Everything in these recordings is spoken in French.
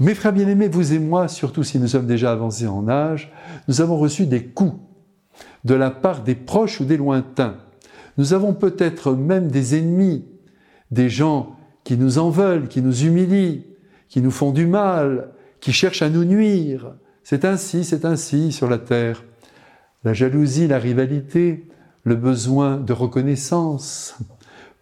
Mes frères bien-aimés, vous et moi, surtout si nous sommes déjà avancés en âge, nous avons reçu des coups de la part des proches ou des lointains. Nous avons peut-être même des ennemis, des gens qui nous en veulent, qui nous humilient, qui nous font du mal, qui cherchent à nous nuire. C'est ainsi, c'est ainsi sur la terre. La jalousie, la rivalité, le besoin de reconnaissance,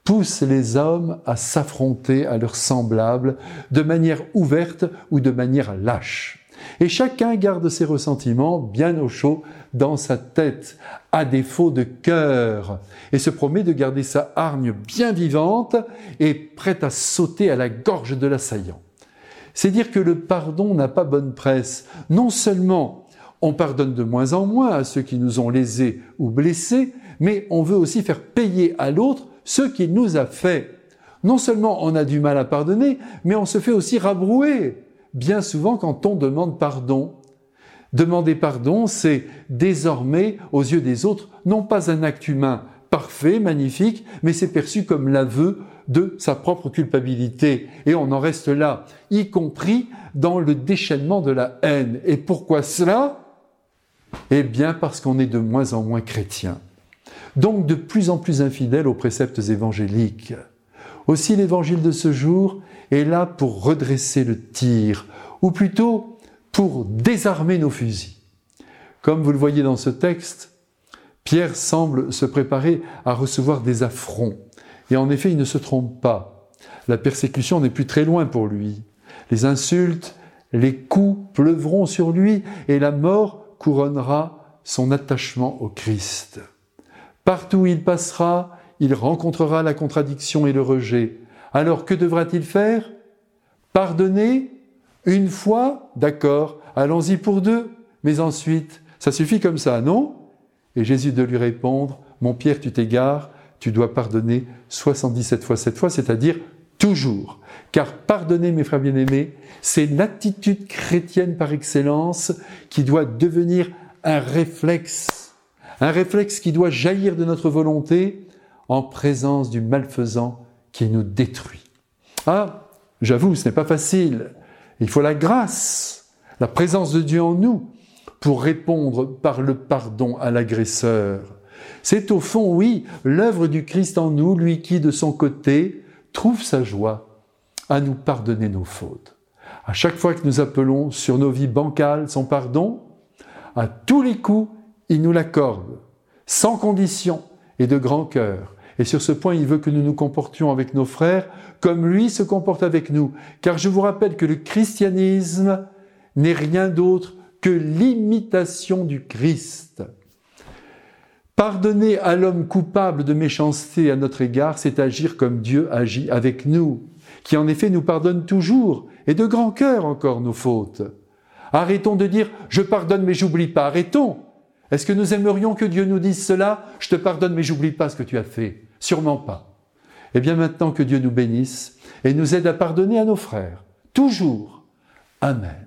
pousse les hommes à s'affronter à leurs semblables de manière ouverte ou de manière lâche. Et chacun garde ses ressentiments bien au chaud dans sa tête, à défaut de cœur, et se promet de garder sa hargne bien vivante et prête à sauter à la gorge de l'assaillant. C'est dire que le pardon n'a pas bonne presse. Non seulement on pardonne de moins en moins à ceux qui nous ont lésés ou blessés, mais on veut aussi faire payer à l'autre ce qu'il nous a fait. Non seulement on a du mal à pardonner, mais on se fait aussi rabrouer, bien souvent quand on demande pardon. Demander pardon, c'est désormais, aux yeux des autres, non pas un acte humain parfait, magnifique, mais c'est perçu comme l'aveu de sa propre culpabilité. Et on en reste là, y compris dans le déchaînement de la haine. Et pourquoi cela? Eh bien parce qu'on est de moins en moins chrétien donc de plus en plus infidèles aux préceptes évangéliques. Aussi l'évangile de ce jour est là pour redresser le tir, ou plutôt pour désarmer nos fusils. Comme vous le voyez dans ce texte, Pierre semble se préparer à recevoir des affronts. Et en effet, il ne se trompe pas. La persécution n'est plus très loin pour lui. Les insultes, les coups pleuvront sur lui et la mort couronnera son attachement au Christ. Partout où il passera, il rencontrera la contradiction et le rejet. Alors que devra-t-il faire? Pardonner? Une fois? D'accord, allons-y pour deux. Mais ensuite, ça suffit comme ça, non? Et Jésus de lui répondre, Mon Pierre, tu t'égares, tu dois pardonner 77 fois 7 fois, c'est-à-dire toujours. Car pardonner, mes frères bien-aimés, c'est l'attitude chrétienne par excellence qui doit devenir un réflexe un réflexe qui doit jaillir de notre volonté en présence du malfaisant qui nous détruit. Ah, j'avoue, ce n'est pas facile. Il faut la grâce, la présence de Dieu en nous pour répondre par le pardon à l'agresseur. C'est au fond, oui, l'œuvre du Christ en nous, lui qui, de son côté, trouve sa joie à nous pardonner nos fautes. À chaque fois que nous appelons sur nos vies bancales son pardon, à tous les coups, il nous l'accorde, sans condition et de grand cœur. Et sur ce point, il veut que nous nous comportions avec nos frères comme lui se comporte avec nous. Car je vous rappelle que le christianisme n'est rien d'autre que l'imitation du Christ. Pardonner à l'homme coupable de méchanceté à notre égard, c'est agir comme Dieu agit avec nous, qui en effet nous pardonne toujours, et de grand cœur encore nos fautes. Arrêtons de dire ⁇ je pardonne mais j'oublie pas ⁇ arrêtons est-ce que nous aimerions que Dieu nous dise cela? Je te pardonne, mais j'oublie pas ce que tu as fait. Sûrement pas. Eh bien maintenant que Dieu nous bénisse et nous aide à pardonner à nos frères. Toujours. Amen.